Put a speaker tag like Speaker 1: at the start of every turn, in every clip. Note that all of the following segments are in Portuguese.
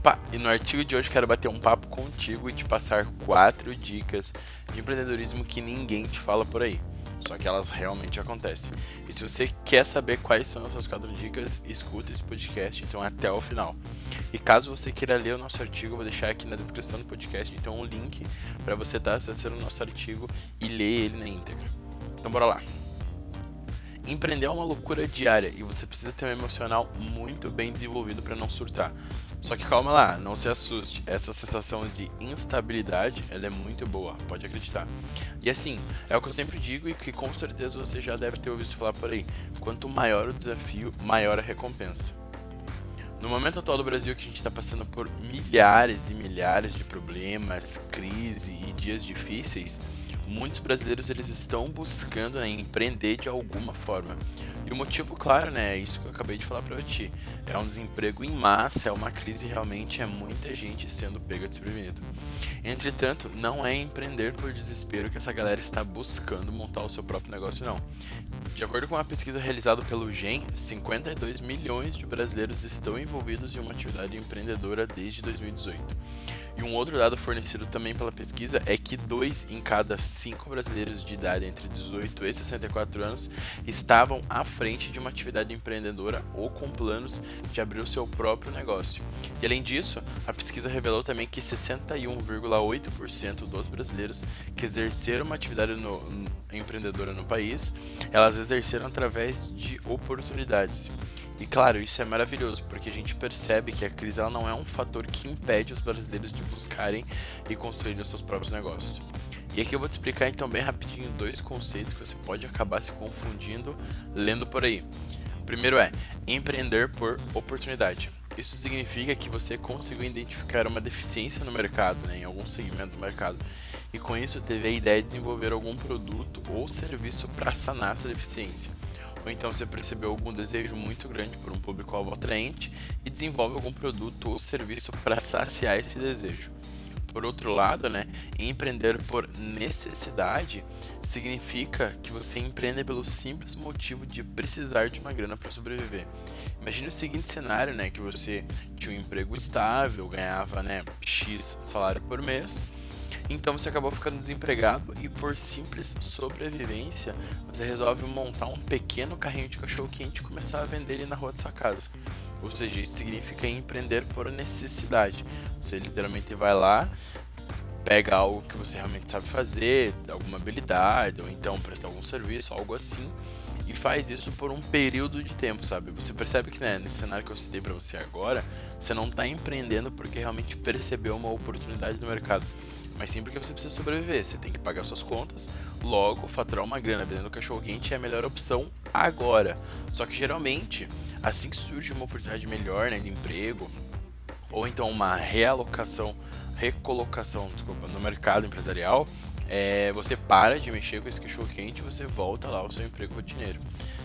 Speaker 1: Opa, e no artigo de hoje quero bater um papo contigo e te passar quatro dicas de empreendedorismo que ninguém te fala por aí. Só que elas realmente acontecem. E se você quer saber quais são essas quatro dicas, escuta esse podcast então até o final. E caso você queira ler o nosso artigo, vou deixar aqui na descrição do podcast então um link para você estar tá acessando o nosso artigo e ler ele na íntegra. Então bora lá. Empreender é uma loucura diária e você precisa ter um emocional muito bem desenvolvido para não surtar. Só que calma lá, não se assuste. Essa sensação de instabilidade, ela é muito boa, pode acreditar. E assim, é o que eu sempre digo e que com certeza você já deve ter ouvido falar por aí. Quanto maior o desafio, maior a recompensa. No momento atual do Brasil, que a gente está passando por milhares e milhares de problemas, crise e dias difíceis, muitos brasileiros eles estão buscando né, empreender de alguma forma. E o motivo, claro, né, é isso que eu acabei de falar para ti. É um desemprego em massa, é uma crise realmente, é muita gente sendo pega desprevenido. Entretanto, não é empreender por desespero que essa galera está buscando montar o seu próprio negócio, não. De acordo com uma pesquisa realizada pelo GEM, 52 milhões de brasileiros estão envolvidos em uma atividade empreendedora desde 2018. E um outro dado fornecido também pela pesquisa é que dois em cada cinco brasileiros de idade entre 18 e 64 anos estavam à frente de uma atividade empreendedora ou com planos de abrir o seu próprio negócio. E além disso, a pesquisa revelou também que 61,8% dos brasileiros que exerceram uma atividade no, empreendedora no país, exerceram através de oportunidades. E claro, isso é maravilhoso, porque a gente percebe que a crise não é um fator que impede os brasileiros de buscarem e construírem os seus próprios negócios. E aqui eu vou te explicar então bem rapidinho dois conceitos que você pode acabar se confundindo lendo por aí. O primeiro é empreender por oportunidade. Isso significa que você conseguiu identificar uma deficiência no mercado, né, em algum segmento do mercado, e com isso teve a ideia de desenvolver algum produto ou serviço para sanar essa deficiência ou então você percebeu algum desejo muito grande por um público-alvo atraente e desenvolve algum produto ou serviço para saciar esse desejo. Por outro lado, né, empreender por necessidade significa que você empreende pelo simples motivo de precisar de uma grana para sobreviver. Imagine o seguinte cenário, né, que você tinha um emprego estável, ganhava, né, X salário por mês, então você acabou ficando desempregado e por simples sobrevivência, você resolve montar um pequeno carrinho de cachorro quente e começar a vender ele na rua de sua casa. Ou seja, isso significa empreender por necessidade. Você literalmente vai lá, pega algo que você realmente sabe fazer, alguma habilidade, ou então prestar algum serviço, algo assim, e faz isso por um período de tempo, sabe? Você percebe que né, nesse cenário que eu citei para você agora, você não está empreendendo porque realmente percebeu uma oportunidade no mercado mas sim porque você precisa sobreviver. Você tem que pagar suas contas, logo faturar uma grana vendendo cachorro quente é a melhor opção agora. Só que geralmente, assim que surge uma oportunidade melhor né, de emprego, ou então uma realocação, recolocação, desculpa, no mercado empresarial, é, você para de mexer com esse cachorro quente e você volta lá ao seu emprego rotineiro.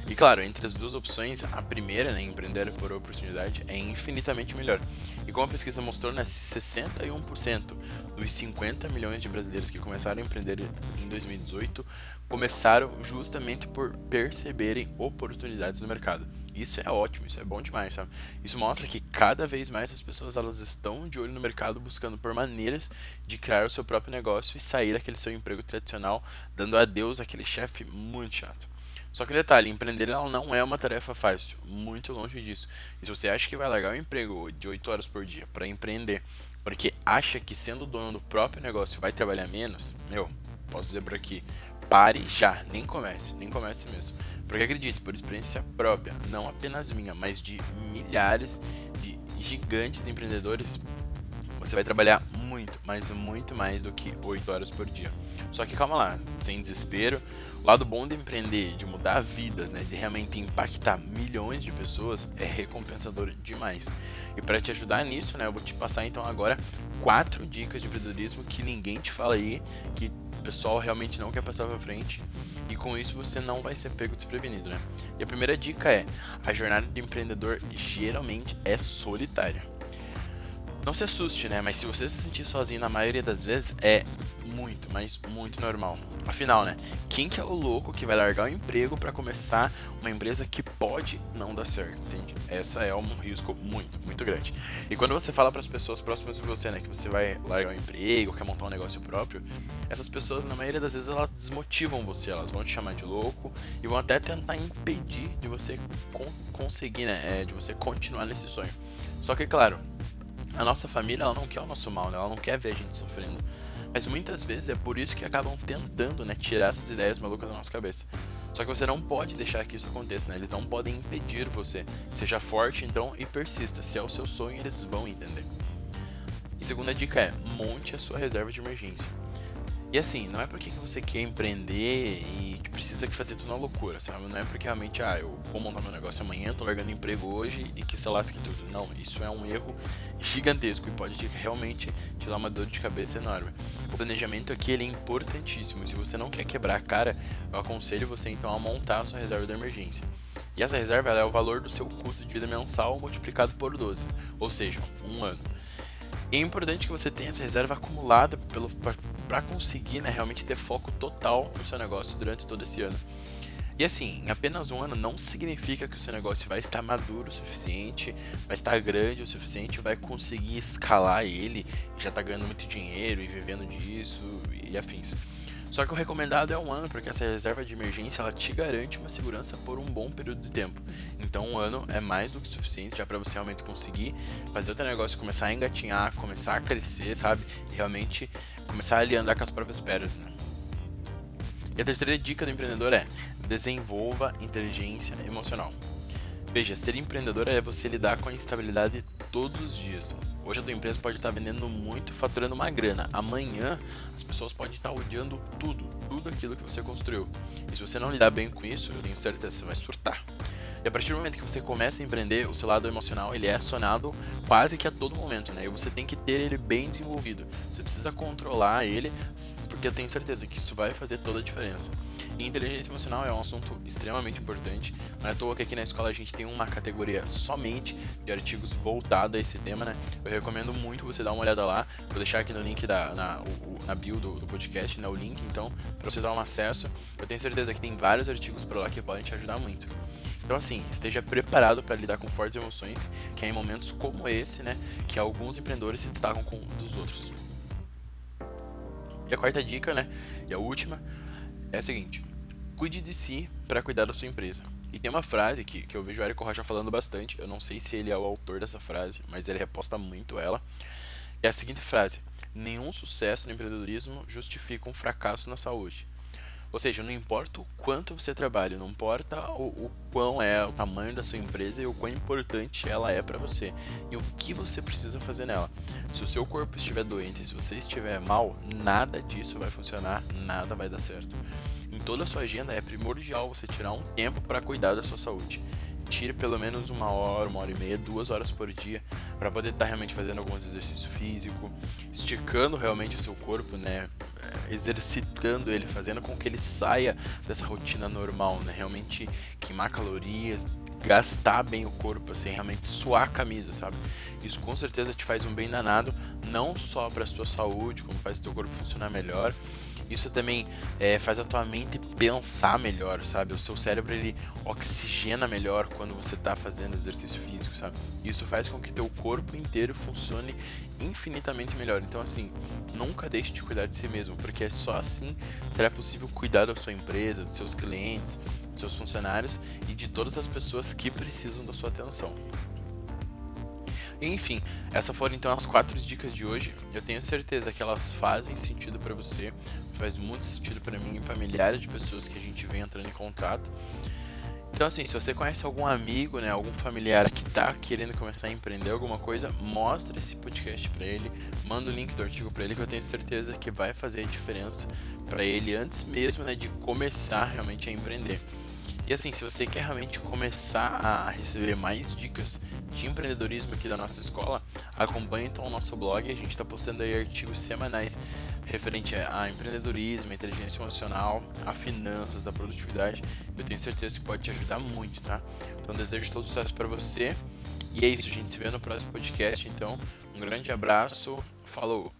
Speaker 1: E claro, entre as duas opções, a primeira, né, empreender por oportunidade, é infinitamente melhor. E como a pesquisa mostrou, né, 61% dos 50 milhões de brasileiros que começaram a empreender em 2018 começaram justamente por perceberem oportunidades no mercado. Isso é ótimo, isso é bom demais, sabe? Isso mostra que cada vez mais as pessoas elas estão de olho no mercado buscando por maneiras de criar o seu próprio negócio e sair daquele seu emprego tradicional, dando adeus àquele chefe muito chato. Só que detalhe, empreender ela não é uma tarefa fácil, muito longe disso. E se você acha que vai largar o emprego de 8 horas por dia para empreender, porque acha que sendo dono do próprio negócio vai trabalhar menos, meu, posso dizer por aqui, pare já, nem comece, nem comece mesmo. Porque acredite, por experiência própria, não apenas minha, mas de milhares de gigantes empreendedores, você vai trabalhar muito, mas muito mais do que 8 horas por dia. Só que calma lá, sem desespero. Lado bom de empreender, de mudar vidas, né, de realmente impactar milhões de pessoas é recompensador demais. E para te ajudar nisso, né, eu vou te passar então agora quatro dicas de empreendedorismo que ninguém te fala aí, que o pessoal realmente não quer passar para frente. E com isso você não vai ser pego desprevenido, né? E a primeira dica é: a jornada de empreendedor geralmente é solitária. Não se assuste, né? Mas se você se sentir sozinho na maioria das vezes, é muito, mas muito normal. Afinal, né? Quem que é o louco que vai largar o emprego para começar uma empresa que pode não dar certo, entende? Essa é um risco muito, muito grande. E quando você fala para as pessoas próximas de você, né, que você vai largar o emprego, quer montar um negócio próprio, essas pessoas, na maioria das vezes, elas desmotivam você, elas vão te chamar de louco e vão até tentar impedir de você con conseguir, né, é, de você continuar nesse sonho. Só que, claro, a nossa família, ela não quer o nosso mal, né? ela não quer ver a gente sofrendo. Mas muitas vezes é por isso que acabam tentando, né, tirar essas ideias malucas da nossa cabeça. Só que você não pode deixar que isso aconteça, né? Eles não podem impedir você. Seja forte, então, e persista. Se é o seu sonho, eles vão entender. E segunda dica é, monte a sua reserva de emergência. E assim, não é porque que você quer empreender e precisa que fazer tudo na loucura, sabe? Não é porque realmente, ah, eu vou montar meu negócio amanhã, tô largando emprego hoje e que se lasque tudo. Não, isso é um erro gigantesco e pode realmente te dar uma dor de cabeça enorme. O planejamento aqui ele é importantíssimo. Se você não quer quebrar a cara, eu aconselho você então a montar a sua reserva de emergência. E essa reserva é o valor do seu custo de vida mensal multiplicado por 12, ou seja, um ano. É importante que você tenha essa reserva acumulada para conseguir né, realmente ter foco total no seu negócio durante todo esse ano. E assim, em apenas um ano não significa que o seu negócio vai estar maduro o suficiente, vai estar grande o suficiente, vai conseguir escalar ele já está ganhando muito dinheiro e vivendo disso e afins. Só que o recomendado é um ano, porque essa reserva de emergência ela te garante uma segurança por um bom período de tempo. Então um ano é mais do que suficiente já para você realmente conseguir fazer o teu negócio começar a engatinhar, começar a crescer, sabe? E realmente começar a andar com as próprias pernas, né? E a terceira dica do empreendedor é desenvolva inteligência emocional. Veja, ser empreendedor é você lidar com a instabilidade todos os dias. Hoje a tua empresa pode estar vendendo muito, faturando uma grana. Amanhã as pessoas podem estar odiando tudo, tudo aquilo que você construiu. E se você não lidar bem com isso, eu tenho certeza que você vai surtar. E a partir do momento que você começa a empreender, o seu lado emocional ele é acionado quase que a todo momento, né? E você tem que ter ele bem desenvolvido. Você precisa controlar ele, porque eu tenho certeza que isso vai fazer toda a diferença. E inteligência emocional é um assunto extremamente importante. Não é à toa que aqui na escola a gente tem uma categoria somente de artigos voltada a esse tema, né? Eu recomendo muito você dar uma olhada lá. Vou deixar aqui no link da na, o, na bio do, do, podcast, né? O link, então, para você dar um acesso. Eu tenho certeza que tem vários artigos por lá que podem te ajudar muito. Então, assim, esteja preparado para lidar com fortes emoções, que é em momentos como esse, né, que alguns empreendedores se destacam com dos outros. E a quarta dica, né, e a última, é a seguinte: cuide de si para cuidar da sua empresa. E tem uma frase que, que eu vejo o Érico Rocha falando bastante, eu não sei se ele é o autor dessa frase, mas ele reposta muito ela. É a seguinte frase: Nenhum sucesso no empreendedorismo justifica um fracasso na saúde. Ou seja, não importa o quanto você trabalha, não importa o, o quão é o tamanho da sua empresa e o quão importante ela é para você e o que você precisa fazer nela. Se o seu corpo estiver doente, se você estiver mal, nada disso vai funcionar, nada vai dar certo. Em toda a sua agenda é primordial você tirar um tempo para cuidar da sua saúde tire pelo menos uma hora, uma hora e meia, duas horas por dia para poder estar tá realmente fazendo alguns exercícios físicos, esticando realmente o seu corpo, né? Exercitando ele, fazendo com que ele saia dessa rotina normal, né? Realmente queimar calorias, gastar bem o corpo, assim, realmente suar a camisa, sabe? Isso com certeza te faz um bem danado, não só para sua saúde, como faz o teu corpo funcionar melhor, isso também é, faz a tua mente pensar melhor, sabe? O seu cérebro ele oxigena melhor quando você está fazendo exercício físico, sabe? Isso faz com que teu corpo inteiro funcione infinitamente melhor. Então, assim, nunca deixe de cuidar de si mesmo, porque é só assim será possível cuidar da sua empresa, dos seus clientes, dos seus funcionários e de todas as pessoas que precisam da sua atenção. Enfim, essas foram então as quatro dicas de hoje. Eu tenho certeza que elas fazem sentido para você, faz muito sentido para mim e para de pessoas que a gente vem entrando em contato. Então assim, se você conhece algum amigo, né, algum familiar que está querendo começar a empreender alguma coisa, mostre esse podcast para ele, manda o link do artigo para ele que eu tenho certeza que vai fazer a diferença para ele antes mesmo, né, de começar realmente a empreender. E assim, se você quer realmente começar a receber mais dicas de empreendedorismo aqui da nossa escola, acompanhe então o nosso blog. A gente está postando aí artigos semanais referente a empreendedorismo, inteligência emocional, a finanças, a produtividade. Eu tenho certeza que pode te ajudar muito, tá? Então desejo todo sucesso para você. E é isso, a gente se vê no próximo podcast. Então, um grande abraço. Falou!